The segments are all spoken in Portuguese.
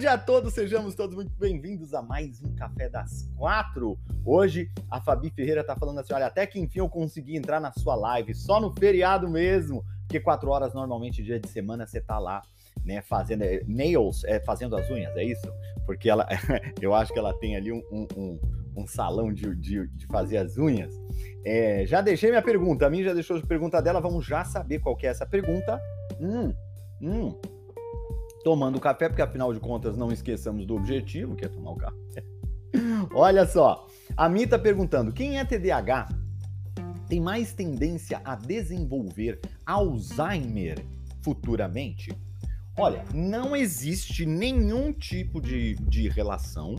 Boa tarde a todos, sejamos todos muito bem-vindos a mais um Café das Quatro. Hoje a Fabi Ferreira tá falando assim: olha, até que enfim eu consegui entrar na sua live, só no feriado mesmo, porque quatro horas normalmente, dia de semana, você tá lá, né, fazendo é, nails, é, fazendo as unhas, é isso? Porque ela, eu acho que ela tem ali um, um, um, um salão de, de, de, fazer as unhas. É, já deixei minha pergunta, a mim já deixou a pergunta dela, vamos já saber qual que é essa pergunta. Hum, hum tomando café, porque afinal de contas não esqueçamos do objetivo, que é tomar o café. Olha só, a Mi está perguntando: quem é TDAH tem mais tendência a desenvolver Alzheimer futuramente? Olha, não existe nenhum tipo de, de relação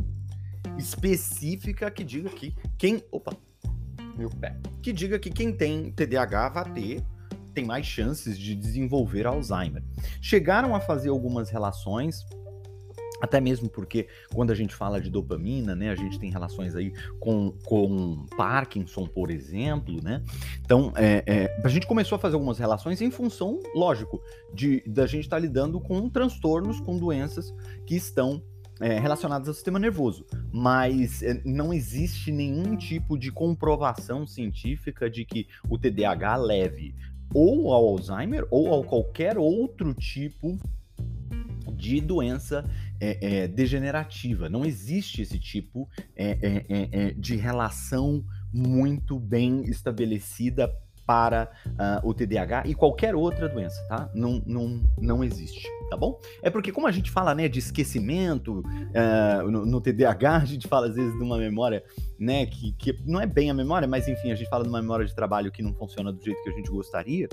específica que diga que quem. Opa! Meu pé. Que diga que quem tem TDAH vai ter tem mais chances de desenvolver Alzheimer. Chegaram a fazer algumas relações até mesmo porque quando a gente fala de dopamina, né, a gente tem relações aí com, com Parkinson, por exemplo, né? Então, é, é, a gente começou a fazer algumas relações em função, lógico, de da gente estar tá lidando com transtornos, com doenças que estão é, relacionadas ao sistema nervoso, mas é, não existe nenhum tipo de comprovação científica de que o TDAH leve ou ao Alzheimer ou a qualquer outro tipo de doença é, é, degenerativa. Não existe esse tipo é, é, é, é de relação muito bem estabelecida para uh, o TDAH e qualquer outra doença, tá? Não, não, não existe, tá bom? É porque como a gente fala, né, de esquecimento uh, no, no, TDAH, a gente fala às vezes de uma memória, né, que, que não é bem a memória, mas enfim, a gente fala de uma memória de trabalho que não funciona do jeito que a gente gostaria.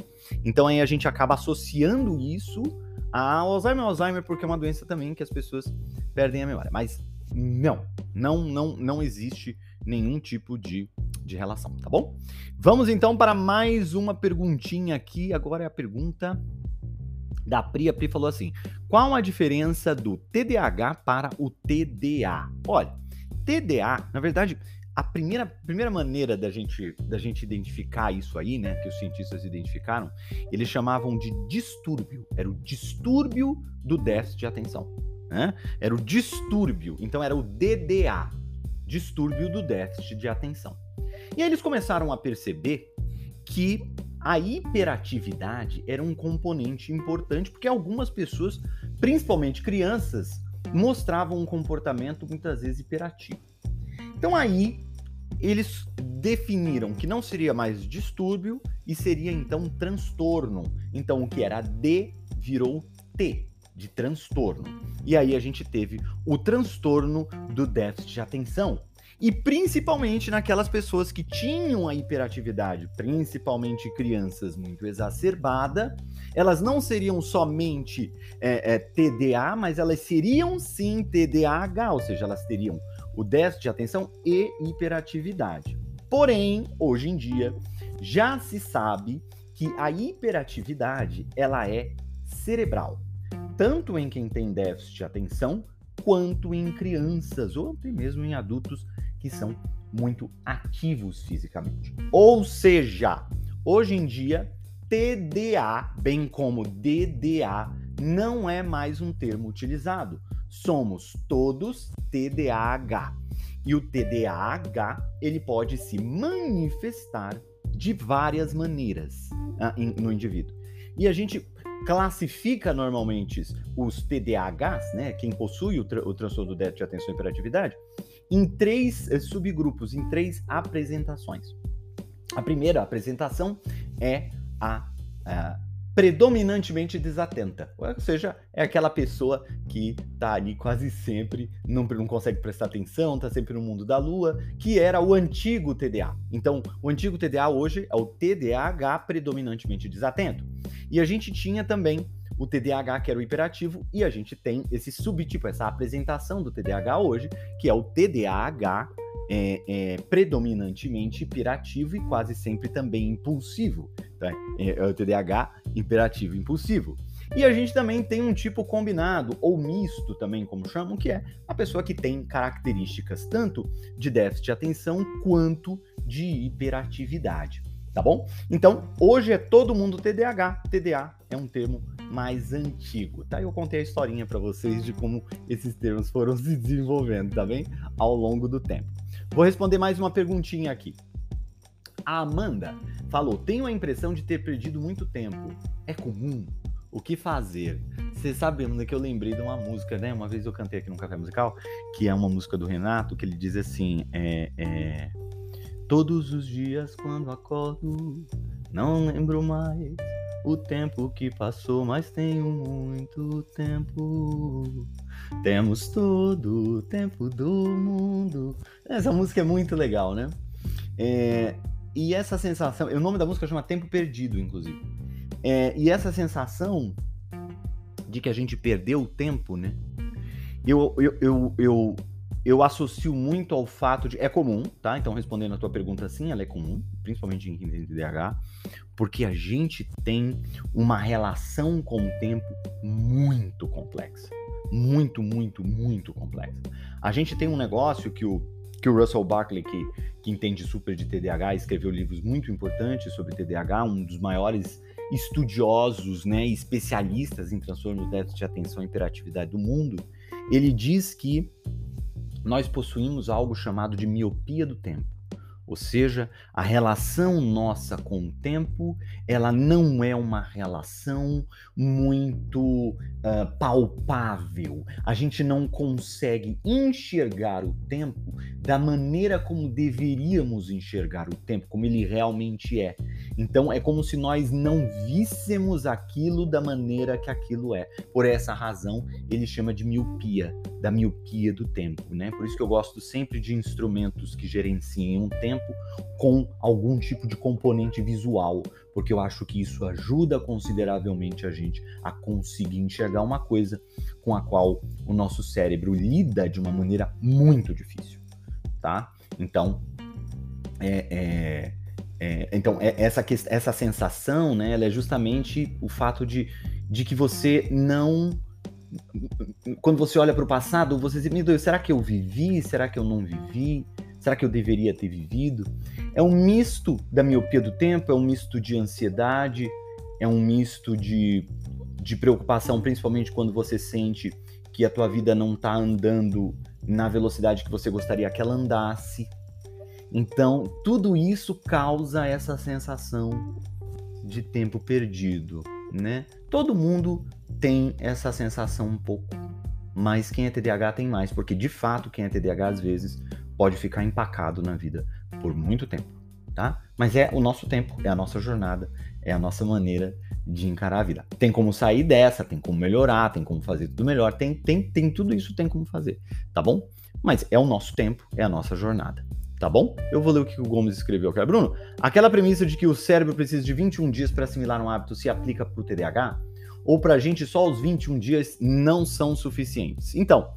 Então aí a gente acaba associando isso ao Alzheimer, Alzheimer porque é uma doença também que as pessoas perdem a memória. Mas não, não, não, não existe nenhum tipo de, de relação, tá bom? Vamos então para mais uma perguntinha aqui. Agora é a pergunta da Pri. A Pri falou assim: qual a diferença do TDAH para o TDA? Olha, TDA, na verdade, a primeira, primeira maneira da gente, da gente identificar isso aí, né, que os cientistas identificaram, eles chamavam de distúrbio. Era o distúrbio do déficit de atenção. Né? Era o distúrbio, então era o DDA distúrbio do déficit de atenção. E aí eles começaram a perceber que a hiperatividade era um componente importante, porque algumas pessoas, principalmente crianças, mostravam um comportamento muitas vezes hiperativo. Então aí eles definiram que não seria mais distúrbio e seria então transtorno. Então o que era D virou T, de transtorno. E aí a gente teve o transtorno do déficit de atenção. E principalmente naquelas pessoas que tinham a hiperatividade, principalmente crianças muito exacerbada, elas não seriam somente é, é, TDA, mas elas seriam sim TDAH, ou seja, elas teriam o déficit de atenção e hiperatividade. Porém, hoje em dia, já se sabe que a hiperatividade ela é cerebral tanto em quem tem déficit de atenção, quanto em crianças ou até mesmo em adultos que são muito ativos fisicamente. Ou seja, hoje em dia, TDA, bem como DDA, não é mais um termo utilizado. Somos todos TDAH. E o TDAH, ele pode se manifestar de várias maneiras ah, no indivíduo. E a gente classifica normalmente os TDAHs, né, quem possui o, tra o transtorno do déficit de atenção e hiperatividade, em três eh, subgrupos, em três apresentações. A primeira apresentação é a, a predominantemente desatenta. Ou seja, é aquela pessoa que tá ali quase sempre, não, não consegue prestar atenção, tá sempre no mundo da lua, que era o antigo TDA. Então, o antigo TDA hoje é o TDAH predominantemente desatento. E a gente tinha também o TDAH, que era o hiperativo, e a gente tem esse subtipo, essa apresentação do TDAH hoje, que é o TDAH é, é, predominantemente hiperativo e quase sempre também impulsivo. Tá? É, o TDAH imperativo impulsivo. E a gente também tem um tipo combinado, ou misto também, como chamam, que é a pessoa que tem características tanto de déficit de atenção quanto de hiperatividade. Tá bom? Então, hoje é todo mundo TDAH. TDA é um termo mais antigo, tá? Eu contei a historinha para vocês de como esses termos foram se desenvolvendo, tá bem? Ao longo do tempo. Vou responder mais uma perguntinha aqui. A Amanda falou: Tenho a impressão de ter perdido muito tempo. É comum? O que fazer? Você sabe, Amanda, que eu lembrei de uma música, né? Uma vez eu cantei aqui no Café Musical, que é uma música do Renato, que ele diz assim: é, é, Todos os dias quando acordo, não lembro mais o tempo que passou, mas tenho muito tempo. Temos todo o tempo do mundo. Essa música é muito legal, né? É, e essa sensação, o nome da música chama Tempo Perdido, inclusive. É, e essa sensação de que a gente perdeu o tempo, né? Eu, eu, eu, eu, eu associo muito ao fato de. É comum, tá? Então, respondendo a tua pergunta, sim, ela é comum, principalmente em TDAH, porque a gente tem uma relação com o tempo muito complexa. Muito, muito, muito complexa. A gente tem um negócio que o, que o Russell Barkley, que, que entende super de TDAH, escreveu livros muito importantes sobre TDAH, um dos maiores estudiosos, né, especialistas em transtorno do déficit de atenção e hiperatividade do mundo, ele diz que nós possuímos algo chamado de miopia do tempo. Ou seja, a relação nossa com o tempo, ela não é uma relação muito uh, palpável. A gente não consegue enxergar o tempo da maneira como deveríamos enxergar o tempo, como ele realmente é. Então é como se nós não víssemos aquilo da maneira que aquilo é. Por essa razão, ele chama de miopia, da miopia do tempo, né? Por isso que eu gosto sempre de instrumentos que gerenciem o tempo com algum tipo de componente visual, porque eu acho que isso ajuda consideravelmente a gente a conseguir enxergar uma coisa com a qual o nosso cérebro lida de uma maneira muito difícil, tá? Então, é, é é, então, é, essa, essa sensação, né, ela é justamente o fato de, de que você não. Quando você olha para o passado, você diz: Meu Deus, será que eu vivi? Será que eu não vivi? Será que eu deveria ter vivido? É um misto da miopia do tempo, é um misto de ansiedade, é um misto de, de preocupação, principalmente quando você sente que a tua vida não está andando na velocidade que você gostaria que ela andasse. Então, tudo isso causa essa sensação de tempo perdido, né? Todo mundo tem essa sensação um pouco, mas quem é TDAH tem mais, porque de fato quem é TDAH às vezes pode ficar empacado na vida por muito tempo, tá? Mas é o nosso tempo, é a nossa jornada, é a nossa maneira de encarar a vida. Tem como sair dessa, tem como melhorar, tem como fazer tudo melhor, tem, tem, tem tudo isso tem como fazer, tá bom? Mas é o nosso tempo, é a nossa jornada tá bom? Eu vou ler o que o Gomes escreveu aqui. Bruno, aquela premissa de que o cérebro precisa de 21 dias para assimilar um hábito se aplica para o TDAH? Ou para a gente só os 21 dias não são suficientes? Então,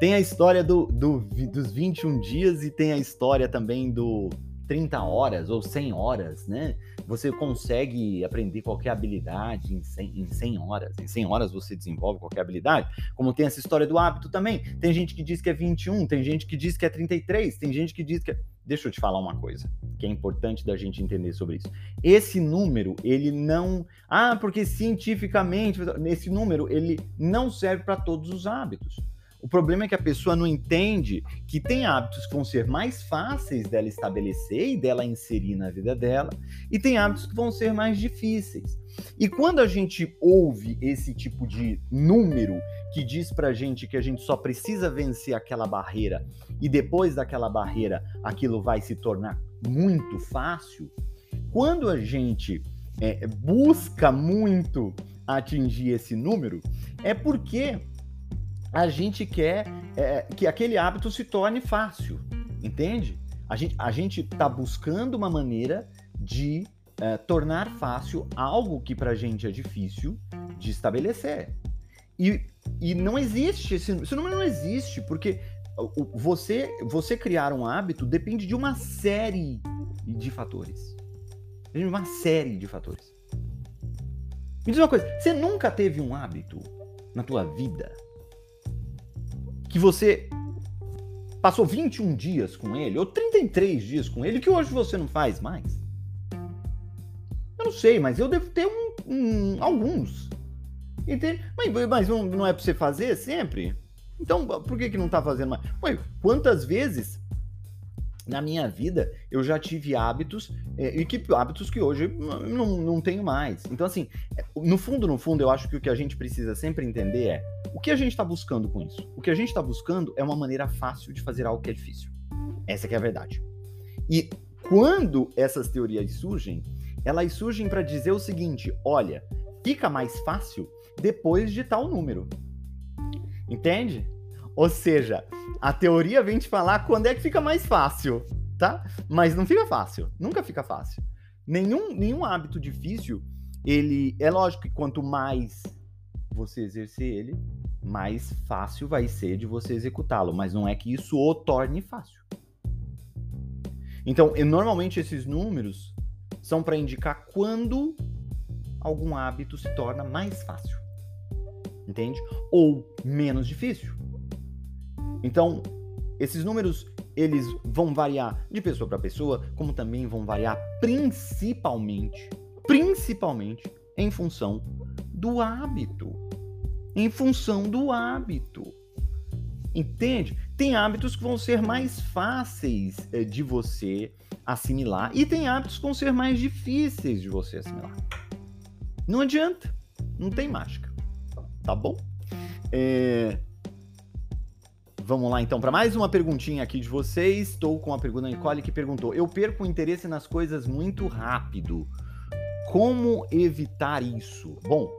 tem a história do, do, dos 21 dias e tem a história também do 30 horas ou 100 horas, né? Você consegue aprender qualquer habilidade em 100, em 100 horas. Em 100 horas você desenvolve qualquer habilidade. Como tem essa história do hábito também. Tem gente que diz que é 21, tem gente que diz que é 33, tem gente que diz que é... Deixa eu te falar uma coisa que é importante da gente entender sobre isso. Esse número, ele não. Ah, porque cientificamente, esse número, ele não serve para todos os hábitos. O problema é que a pessoa não entende que tem hábitos que vão ser mais fáceis dela estabelecer e dela inserir na vida dela, e tem hábitos que vão ser mais difíceis. E quando a gente ouve esse tipo de número que diz pra gente que a gente só precisa vencer aquela barreira e depois daquela barreira aquilo vai se tornar muito fácil, quando a gente é, busca muito atingir esse número, é porque a gente quer é, que aquele hábito se torne fácil, entende? A gente a está buscando uma maneira de é, tornar fácil algo que para a gente é difícil de estabelecer. E, e não existe, esse, esse número não existe, porque você, você criar um hábito depende de uma série de fatores. De uma série de fatores. Me diz uma coisa, você nunca teve um hábito na tua vida que você passou 21 dias com ele, ou 33 dias com ele, que hoje você não faz mais? Eu não sei, mas eu devo ter um, um alguns. Entende? Mas, mas não, não é pra você fazer sempre? Então, por que, que não tá fazendo mais? Ué, quantas vezes na minha vida eu já tive hábitos é, e que hábitos que hoje não, não tenho mais. Então, assim, é, no fundo, no fundo, eu acho que o que a gente precisa sempre entender é o que a gente está buscando com isso. O que a gente está buscando é uma maneira fácil de fazer algo que é difícil. Essa é a verdade. E quando essas teorias surgem, elas surgem para dizer o seguinte: olha, fica mais fácil depois de tal número. Entende? Ou seja, a teoria vem te falar quando é que fica mais fácil, tá? Mas não fica fácil, nunca fica fácil. Nenhum, nenhum hábito difícil, ele é lógico que quanto mais você exercer ele, mais fácil vai ser de você executá-lo, mas não é que isso o torne fácil. Então, normalmente esses números são para indicar quando algum hábito se torna mais fácil entende? Ou menos difícil. Então, esses números eles vão variar de pessoa para pessoa, como também vão variar principalmente, principalmente em função do hábito. Em função do hábito. Entende? Tem hábitos que vão ser mais fáceis eh, de você assimilar e tem hábitos que vão ser mais difíceis de você assimilar. Não adianta, não tem mágica tá bom? É... Vamos lá então para mais uma perguntinha aqui de vocês. Estou com a pergunta da Nicole que perguntou: Eu perco o interesse nas coisas muito rápido. Como evitar isso? Bom,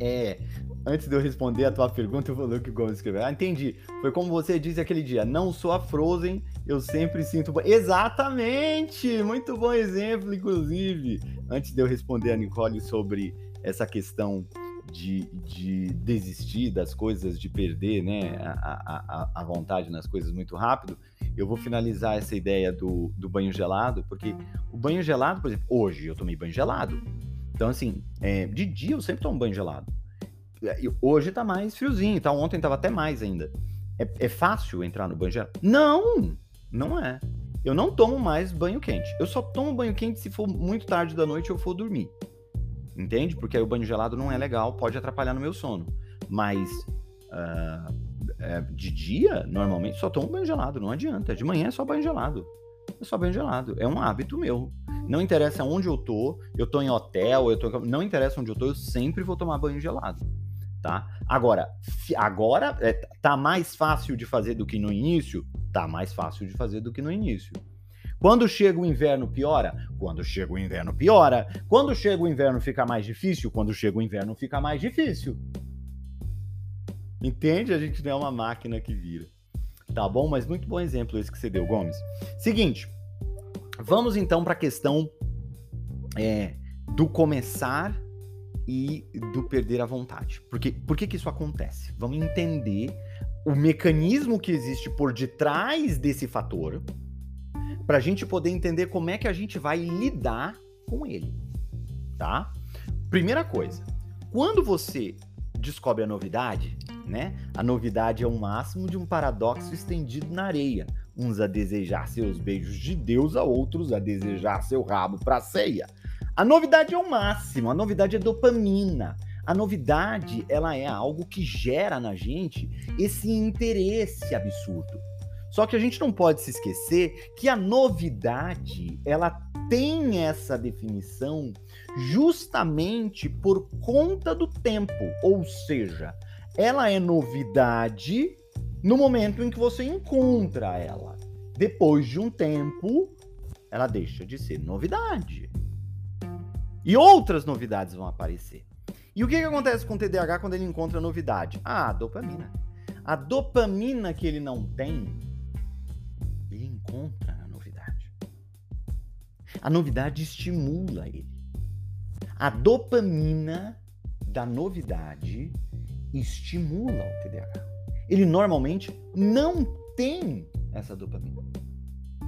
é, antes de eu responder a tua pergunta, eu vou ler o que o Gomes escreveu. Ah, entendi. Foi como você disse aquele dia: não sou a Frozen, eu sempre sinto. Exatamente! Muito bom exemplo, inclusive. Antes de eu responder a Nicole sobre essa questão de, de desistir das coisas, de perder né, a, a, a vontade nas coisas muito rápido, eu vou finalizar essa ideia do, do banho gelado, porque o banho gelado, por exemplo, hoje eu tomei banho gelado. Então, assim, é, de dia eu sempre tomo banho gelado. Hoje tá mais friozinho, então ontem tava até mais ainda. É, é fácil entrar no banho gelado? Não, não é. Eu não tomo mais banho quente. Eu só tomo banho quente se for muito tarde da noite ou for dormir entende? Porque aí o banho gelado não é legal, pode atrapalhar no meu sono. Mas uh, é, de dia, normalmente só tomo banho gelado, não adianta. De manhã é só banho gelado. É só banho gelado. É um hábito meu. Não interessa onde eu tô, eu tô em hotel, eu tô. Não interessa onde eu tô, eu sempre vou tomar banho gelado. Tá? Agora, agora é, tá mais fácil de fazer do que no início? Tá mais fácil de fazer do que no início. Quando chega o inverno, piora? Quando chega o inverno, piora. Quando chega o inverno, fica mais difícil? Quando chega o inverno, fica mais difícil. Entende? A gente não é uma máquina que vira. Tá bom? Mas muito bom exemplo esse que você deu, Gomes. Seguinte, vamos então para a questão é, do começar e do perder a vontade. Porque, por que, que isso acontece? Vamos entender o mecanismo que existe por detrás desse fator para a gente poder entender como é que a gente vai lidar com ele, tá? Primeira coisa, quando você descobre a novidade, né? A novidade é o máximo de um paradoxo estendido na areia. Uns a desejar seus beijos de Deus, a outros a desejar seu rabo para ceia. A novidade é o máximo, a novidade é dopamina. A novidade, ela é algo que gera na gente esse interesse absurdo. Só que a gente não pode se esquecer que a novidade, ela tem essa definição justamente por conta do tempo, ou seja, ela é novidade no momento em que você encontra ela. Depois de um tempo, ela deixa de ser novidade. E outras novidades vão aparecer. E o que, que acontece com o TDAH quando ele encontra novidade? Ah, a dopamina. A dopamina que ele não tem, encontra na novidade. A novidade estimula ele. A dopamina da novidade estimula o TDAH. Ele normalmente não tem essa dopamina,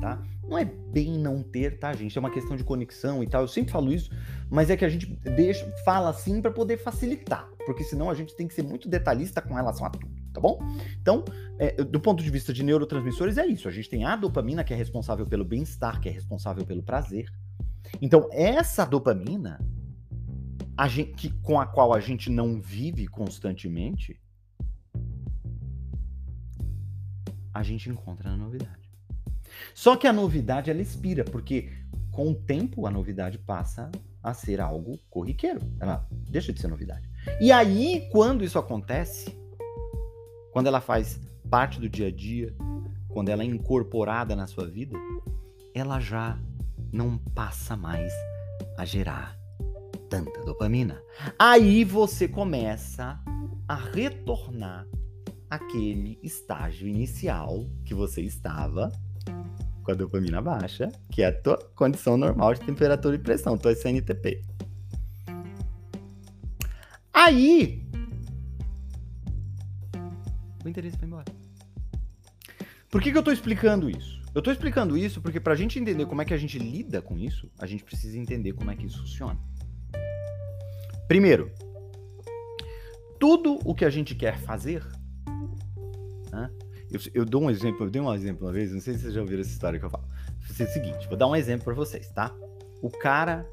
tá? Não é bem não ter, tá, gente? É uma questão de conexão e tal. Eu sempre falo isso, mas é que a gente deixa, fala assim para poder facilitar, porque senão a gente tem que ser muito detalhista com relação a tudo, tá bom? Então, é, do ponto de vista de neurotransmissores, é isso. A gente tem a dopamina, que é responsável pelo bem-estar, que é responsável pelo prazer. Então, essa dopamina, a gente, que, com a qual a gente não vive constantemente, a gente encontra na novidade. Só que a novidade ela expira, porque com o tempo a novidade passa a ser algo corriqueiro. Ela deixa de ser novidade. E aí, quando isso acontece, quando ela faz parte do dia a dia, quando ela é incorporada na sua vida, ela já não passa mais a gerar tanta dopamina. Aí você começa a retornar aquele estágio inicial que você estava com a dopamina baixa, que é a tua condição normal de temperatura e pressão, tua CNTP. Aí, interesse vai embora. Por que, que eu estou explicando isso? Eu estou explicando isso porque para a gente entender como é que a gente lida com isso, a gente precisa entender como é que isso funciona. Primeiro, tudo o que a gente quer fazer né? Eu, eu, dou um exemplo, eu dei um exemplo uma vez, não sei se vocês já ouviram essa história que eu falo. É o seguinte, vou dar um exemplo para vocês, tá? O cara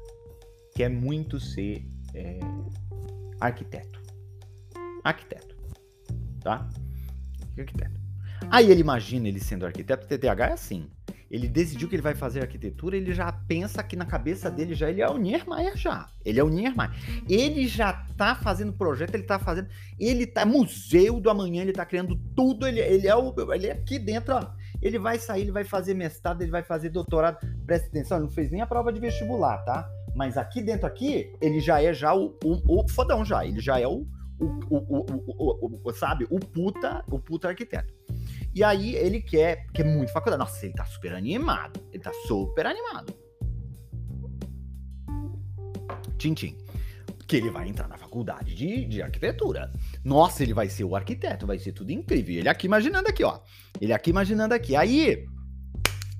quer muito ser é, arquiteto. Arquiteto, tá? Arquiteto. Aí ele imagina ele sendo arquiteto, o TTH é assim ele decidiu que ele vai fazer arquitetura, ele já pensa que na cabeça dele já ele é o Niemeyer já. Ele é o Niemeyer. Ele já tá fazendo projeto, ele tá fazendo, ele tá museu do amanhã, ele tá criando tudo, ele, ele é o ele é aqui dentro, ó. Ele vai sair, ele vai fazer mestrado, ele vai fazer doutorado. Presta atenção, ele não fez nem a prova de vestibular, tá? Mas aqui dentro aqui, ele já é já o, o, o fodão já, ele já é o o, o, o, sabe, o puta, o puta arquiteto. E aí ele quer, que é muito faculdade. Nossa, ele tá super animado. Ele tá super animado. Tintim. Que ele vai entrar na faculdade de, de arquitetura. Nossa, ele vai ser o arquiteto, vai ser tudo incrível. Ele aqui imaginando aqui, ó. Ele aqui imaginando aqui. Aí,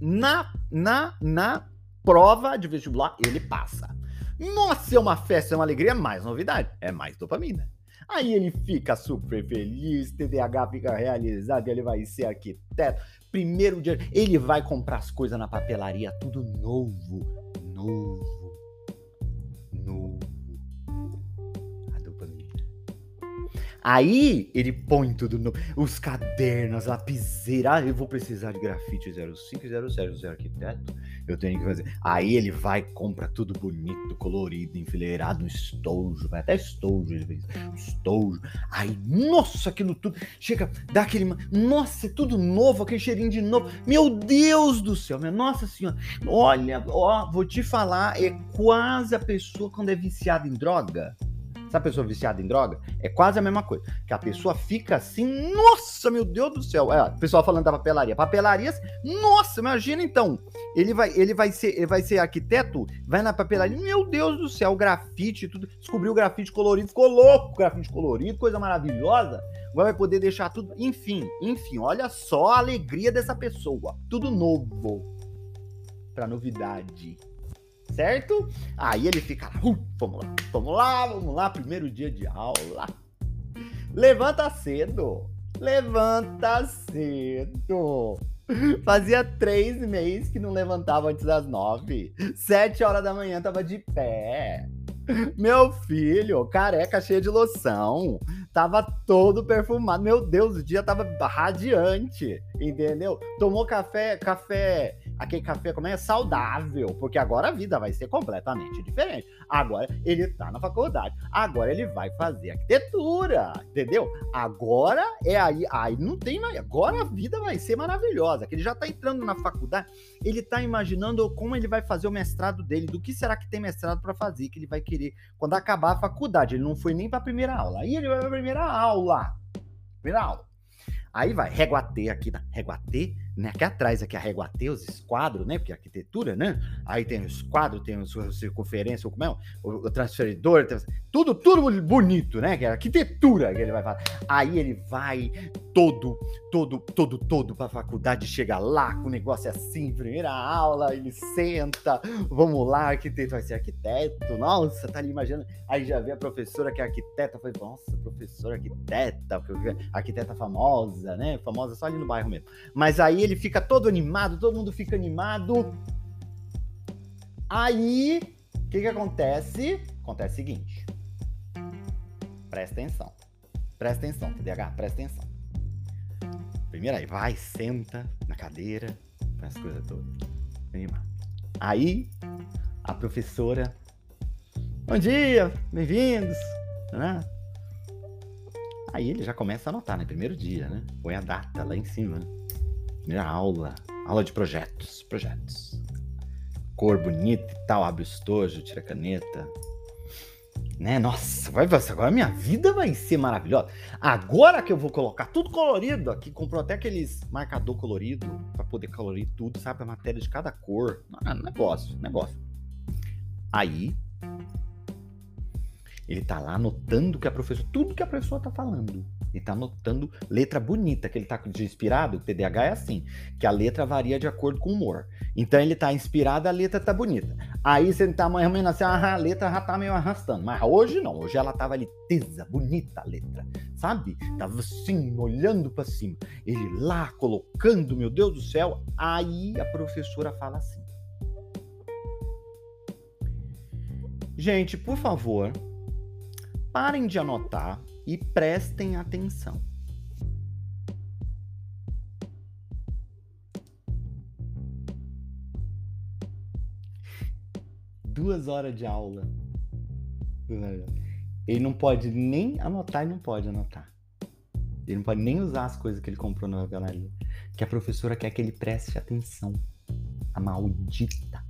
na, na, na prova de vestibular, ele passa. Nossa, é uma festa, é uma alegria, é mais novidade. É mais dopamina. Aí ele fica super feliz, TDAH fica realizado, ele vai ser arquiteto. Primeiro dia, ele vai comprar as coisas na papelaria, tudo novo, novo, novo. Aí ele põe tudo no. Os cadernos, lapiseira. Ah, eu vou precisar de grafite 05 e 00, arquiteto eu tenho que fazer. Aí ele vai, compra tudo bonito, colorido, enfileirado, estojo, vai até estojo às vezes, estojo. Aí, nossa, aquilo tudo, chega, dá aquele, nossa, é tudo novo, aquele cheirinho de novo. Meu Deus do céu, minha nossa senhora, olha, ó, vou te falar, é quase a pessoa quando é viciada em droga Sabe a pessoa viciada em droga? É quase a mesma coisa. Que a pessoa fica assim, nossa, meu Deus do céu. É, o pessoal falando da papelaria. Papelarias, nossa, imagina então. Ele vai, ele vai ser, ele vai ser arquiteto, vai na papelaria, meu Deus do céu, grafite, tudo. Descobriu o grafite colorido, ficou louco, grafite colorido, coisa maravilhosa. Vai poder deixar tudo, enfim, enfim, olha só a alegria dessa pessoa. Tudo novo. Pra novidade certo? Aí ele fica lá, uh, vamos lá, vamos lá, vamos lá, primeiro dia de aula. Levanta cedo, levanta cedo. Fazia três meses que não levantava antes das nove. Sete horas da manhã tava de pé. Meu filho, careca cheia de loção. Tava todo perfumado. Meu Deus, o dia tava radiante, entendeu? Tomou café, café aquele café como é saudável, porque agora a vida vai ser completamente diferente. Agora ele tá na faculdade, agora ele vai fazer arquitetura, entendeu? Agora é aí, aí não tem mais, agora a vida vai ser maravilhosa, que ele já tá entrando na faculdade, ele tá imaginando como ele vai fazer o mestrado dele, do que será que tem mestrado para fazer, que ele vai querer quando acabar a faculdade, ele não foi nem para a primeira aula. Aí ele vai para a primeira aula. Primeira aula. Aí vai, régua T aqui, na régua T, né? Aqui atrás, aqui a régua T, os esquadros, né? Porque arquitetura, né? Aí tem os quadros, tem os circunferência, como é? O, o transferidor, tudo, tudo bonito, né? Que é arquitetura que ele vai falar. Aí ele vai todo, todo, todo, todo pra faculdade, chega lá com o negócio assim, primeira aula, ele senta, vamos lá, arquiteto vai ser arquiteto, nossa, tá ali imaginando. Aí já vê a professora que é arquiteta, foi, nossa, professora arquiteta, arquiteta famosa, né? Famosa só ali no bairro mesmo. Mas aí ele fica todo animado, todo mundo fica animado. Aí, o que que acontece? Acontece o seguinte. Presta atenção. Presta atenção, TDAH, presta atenção. Primeiro aí, vai, senta na cadeira, faz as coisas todas. Aí, a professora. Bom dia, bem-vindos. Né? Aí ele já começa a anotar, né? Primeiro dia, né? Põe a data lá em cima. Né? Primeira aula. Aula de projetos. Projetos. Cor bonita e tal, abre o estojo, tira a caneta. Né? Nossa, vai, agora minha vida vai ser maravilhosa. Agora que eu vou colocar tudo colorido aqui, comprou até aqueles marcador colorido para poder colorir tudo, sabe? A matéria de cada cor. Ah, negócio, negócio. Aí, ele tá lá anotando que a professora, tudo que a professora tá falando. Ele tá anotando letra bonita, que ele tá inspirado. O TDAH é assim, que a letra varia de acordo com o humor. Então ele tá inspirado, a letra tá bonita. Aí você tá mais ou menos assim, a letra já tá meio arrastando. Mas hoje não, hoje ela tava ali tesa, bonita a letra, sabe? Tava assim, olhando para cima. Ele lá colocando, meu Deus do céu. Aí a professora fala assim: Gente, por favor, parem de anotar e prestem atenção. Duas horas de aula. Ele não pode nem anotar e não pode anotar. Ele não pode nem usar as coisas que ele comprou na papelaria. Que a professora quer que ele preste atenção. A maldita.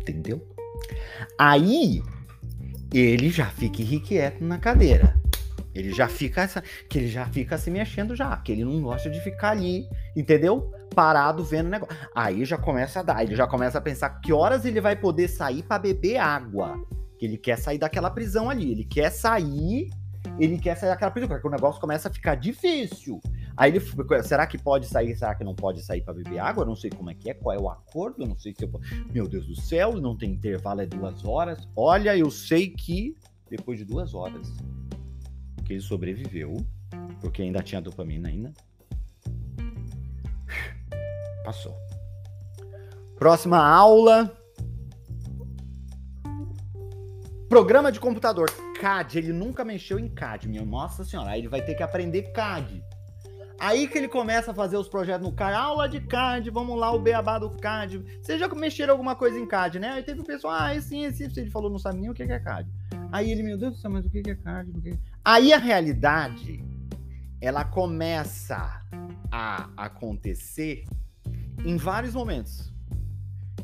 Entendeu? Aí ele já fica irrequieto na cadeira. Ele já fica que ele já fica se mexendo já, que ele não gosta de ficar ali, entendeu? Parado vendo o negócio. Aí já começa a dar, ele já começa a pensar que horas ele vai poder sair para beber água. Que ele quer sair daquela prisão ali, ele quer sair, ele quer sair daquela prisão, porque o negócio começa a ficar difícil. Aí ele, será que pode sair? Será que não pode sair para beber água? Eu não sei como é que é, qual é o acordo, eu não sei se eu. Meu Deus do céu, não tem intervalo, é duas horas. Olha, eu sei que depois de duas horas que ele sobreviveu, porque ainda tinha dopamina ainda. Passou. Próxima aula. Programa de computador. CAD, ele nunca mexeu em CAD, minha nossa senhora. Aí ele vai ter que aprender CAD. Aí que ele começa a fazer os projetos no CAD, aula de CAD, vamos lá, o beabá do CAD. Vocês já mexeram alguma coisa em CAD, né? Aí teve o pessoal, ah, esse, esse, esse, ele falou, não sabe nem o que é CAD. Aí ele, meu Deus do céu, mas o que é CAD? O que é... Aí a realidade, ela começa a acontecer em vários momentos,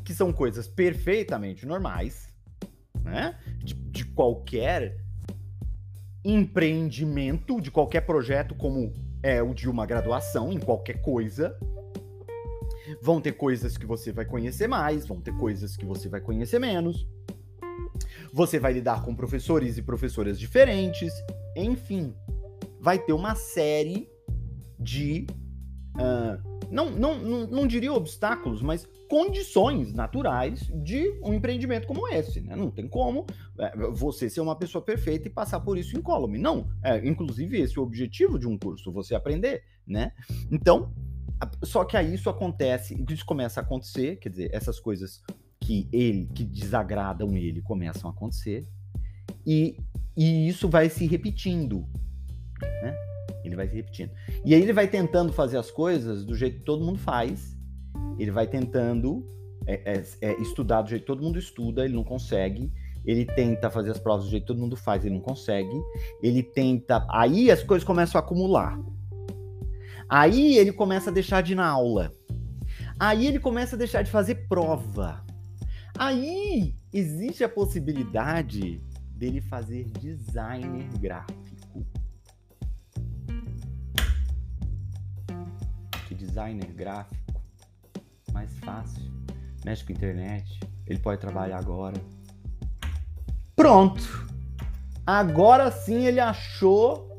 que são coisas perfeitamente normais, né? De, de qualquer empreendimento, de qualquer projeto como é o de uma graduação em qualquer coisa. Vão ter coisas que você vai conhecer mais, vão ter coisas que você vai conhecer menos. Você vai lidar com professores e professoras diferentes. Enfim, vai ter uma série de. Uh, não, não, não, não diria obstáculos, mas condições naturais de um empreendimento como esse. Né? Não tem como é, você ser uma pessoa perfeita e passar por isso incólume. Não. É, inclusive, esse é o objetivo de um curso, você aprender. Né? Então, só que aí isso acontece, isso começa a acontecer, quer dizer, essas coisas que ele, que desagradam ele, começam a acontecer, e, e isso vai se repetindo. Né? Ele vai se repetindo. E aí ele vai tentando fazer as coisas do jeito que todo mundo faz, ele vai tentando é, é, é, estudar do jeito que todo mundo estuda, ele não consegue. Ele tenta fazer as provas do jeito que todo mundo faz, ele não consegue. Ele tenta. Aí as coisas começam a acumular. Aí ele começa a deixar de ir na aula. Aí ele começa a deixar de fazer prova. Aí existe a possibilidade dele fazer designer gráfico. Designer gráfico mais fácil. Mexe com internet, ele pode trabalhar agora. Pronto. Agora sim ele achou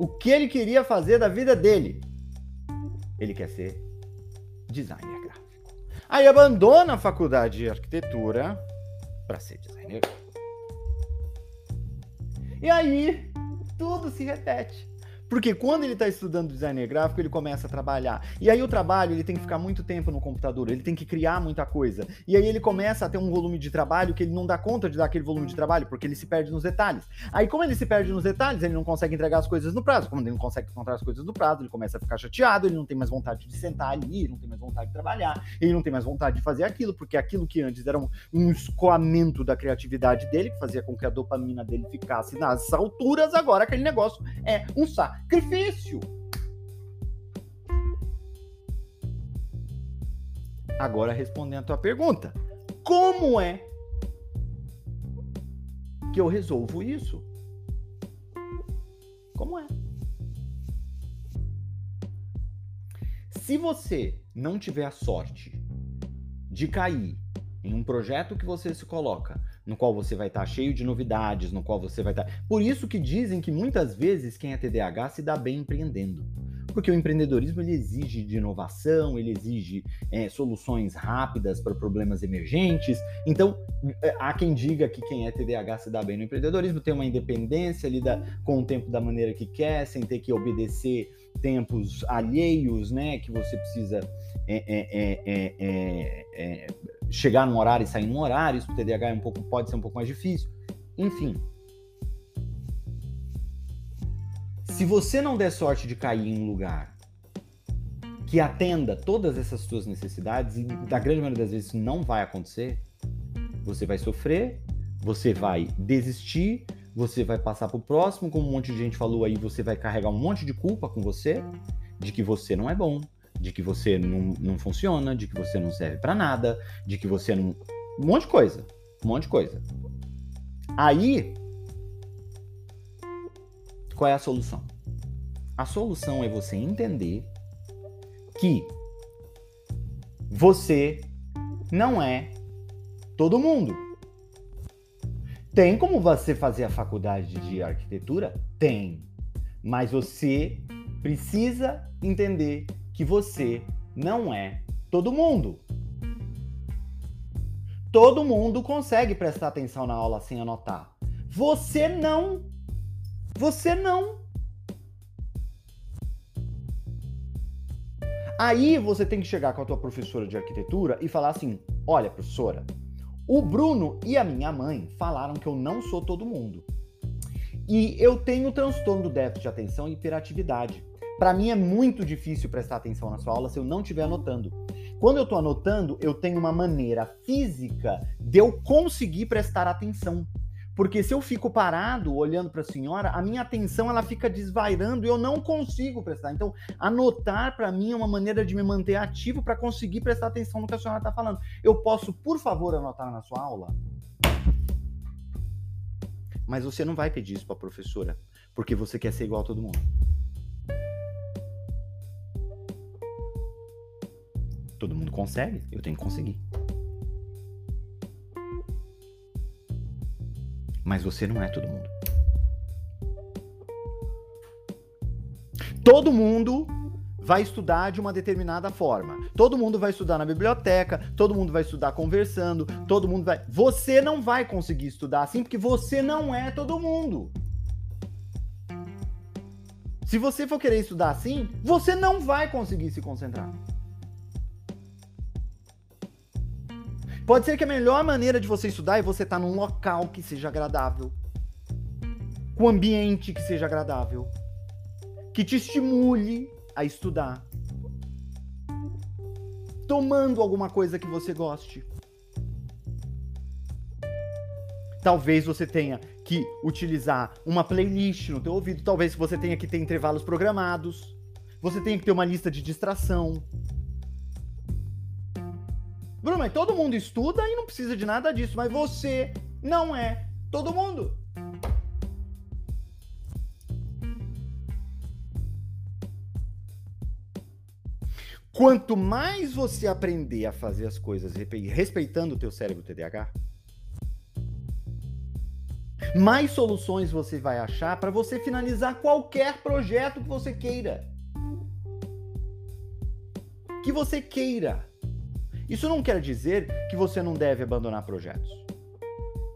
o que ele queria fazer da vida dele. Ele quer ser designer gráfico. Aí abandona a faculdade de arquitetura para ser designer. E aí tudo se repete. Porque quando ele está estudando design gráfico, ele começa a trabalhar. E aí o trabalho, ele tem que ficar muito tempo no computador, ele tem que criar muita coisa. E aí ele começa a ter um volume de trabalho que ele não dá conta de dar aquele volume de trabalho, porque ele se perde nos detalhes. Aí como ele se perde nos detalhes, ele não consegue entregar as coisas no prazo. Como ele não consegue encontrar as coisas no prazo, ele começa a ficar chateado, ele não tem mais vontade de sentar ali, ele não tem mais vontade de trabalhar, ele não tem mais vontade de fazer aquilo, porque aquilo que antes era um, um escoamento da criatividade dele, que fazia com que a dopamina dele ficasse nas alturas, agora aquele negócio é um saco sacrifício. Agora respondendo a tua pergunta, como é que eu resolvo isso? Como é? Se você não tiver a sorte de cair em um projeto que você se coloca no qual você vai estar tá cheio de novidades, no qual você vai estar. Tá... Por isso que dizem que muitas vezes quem é TDAH se dá bem empreendendo. Porque o empreendedorismo ele exige de inovação, ele exige é, soluções rápidas para problemas emergentes. Então, é, há quem diga que quem é TDAH se dá bem no empreendedorismo, tem uma independência, lida com o tempo da maneira que quer, sem ter que obedecer tempos alheios, né? Que você precisa é, é, é, chegar num horário e sair num horário, isso pro TDAH é um pouco, pode ser um pouco mais difícil. Enfim. Se você não der sorte de cair em um lugar que atenda todas essas suas necessidades, e da grande maioria das vezes não vai acontecer, você vai sofrer, você vai desistir, você vai passar pro próximo, como um monte de gente falou aí, você vai carregar um monte de culpa com você, de que você não é bom, de que você não, não funciona, de que você não serve para nada, de que você não. Um monte de coisa. Um monte de coisa. Aí, qual é a solução? A solução é você entender que você não é todo mundo. Tem como você fazer a faculdade de arquitetura? Tem. Mas você precisa entender que você não é todo mundo. Todo mundo consegue prestar atenção na aula sem anotar. Você não. Você não. Aí você tem que chegar com a tua professora de arquitetura e falar assim: "Olha, professora, o Bruno e a minha mãe falaram que eu não sou todo mundo. E eu tenho transtorno do déficit de atenção e hiperatividade. Para mim é muito difícil prestar atenção na sua aula se eu não estiver anotando. Quando eu estou anotando, eu tenho uma maneira física de eu conseguir prestar atenção. Porque se eu fico parado olhando para a senhora, a minha atenção ela fica desvairando e eu não consigo prestar. Então, anotar para mim é uma maneira de me manter ativo para conseguir prestar atenção no que a senhora está falando. Eu posso, por favor, anotar na sua aula? Mas você não vai pedir isso para a professora, porque você quer ser igual a todo mundo. Consegue, eu tenho que conseguir. Mas você não é todo mundo. Todo mundo vai estudar de uma determinada forma. Todo mundo vai estudar na biblioteca, todo mundo vai estudar conversando, todo mundo vai. Você não vai conseguir estudar assim porque você não é todo mundo. Se você for querer estudar assim, você não vai conseguir se concentrar. Pode ser que a melhor maneira de você estudar é você estar tá num local que seja agradável, com ambiente que seja agradável, que te estimule a estudar. tomando alguma coisa que você goste. Talvez você tenha que utilizar uma playlist no teu ouvido, talvez você tenha que ter intervalos programados. Você tenha que ter uma lista de distração. Bruno, mas todo mundo estuda e não precisa de nada disso, mas você não é todo mundo. Quanto mais você aprender a fazer as coisas respeitando o teu cérebro TDAH, mais soluções você vai achar para você finalizar qualquer projeto que você queira. Que você queira. Isso não quer dizer que você não deve abandonar projetos.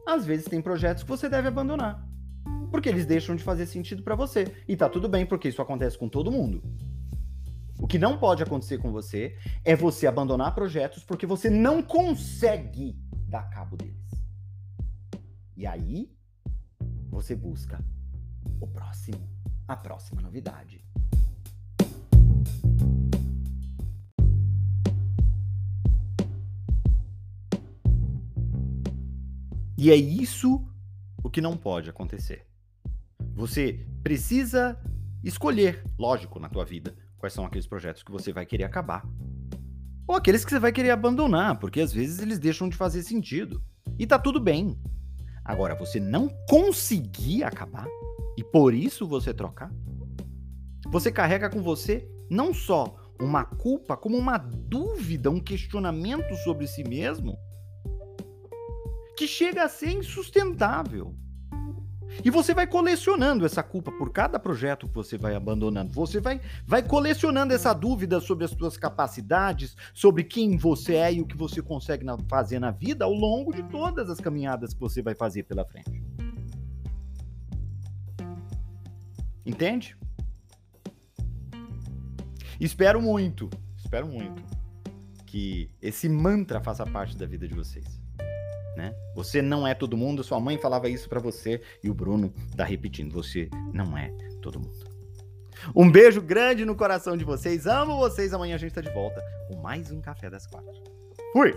Às vezes tem projetos que você deve abandonar, porque eles deixam de fazer sentido para você. E tá tudo bem, porque isso acontece com todo mundo. O que não pode acontecer com você é você abandonar projetos porque você não consegue dar cabo deles. E aí, você busca o próximo, a próxima novidade. E é isso o que não pode acontecer. Você precisa escolher, lógico, na tua vida, quais são aqueles projetos que você vai querer acabar. Ou aqueles que você vai querer abandonar, porque às vezes eles deixam de fazer sentido. E tá tudo bem. Agora, você não conseguir acabar e por isso você trocar, você carrega com você não só uma culpa, como uma dúvida, um questionamento sobre si mesmo que chega a ser insustentável. E você vai colecionando essa culpa por cada projeto que você vai abandonando. Você vai, vai colecionando essa dúvida sobre as suas capacidades, sobre quem você é e o que você consegue na, fazer na vida ao longo de todas as caminhadas que você vai fazer pela frente. Entende? Espero muito, espero muito que esse mantra faça parte da vida de vocês né? Você não é todo mundo, sua mãe falava isso para você e o Bruno tá repetindo, você não é todo mundo. Um beijo grande no coração de vocês, amo vocês, amanhã a gente tá de volta com mais um Café das Quatro. Fui!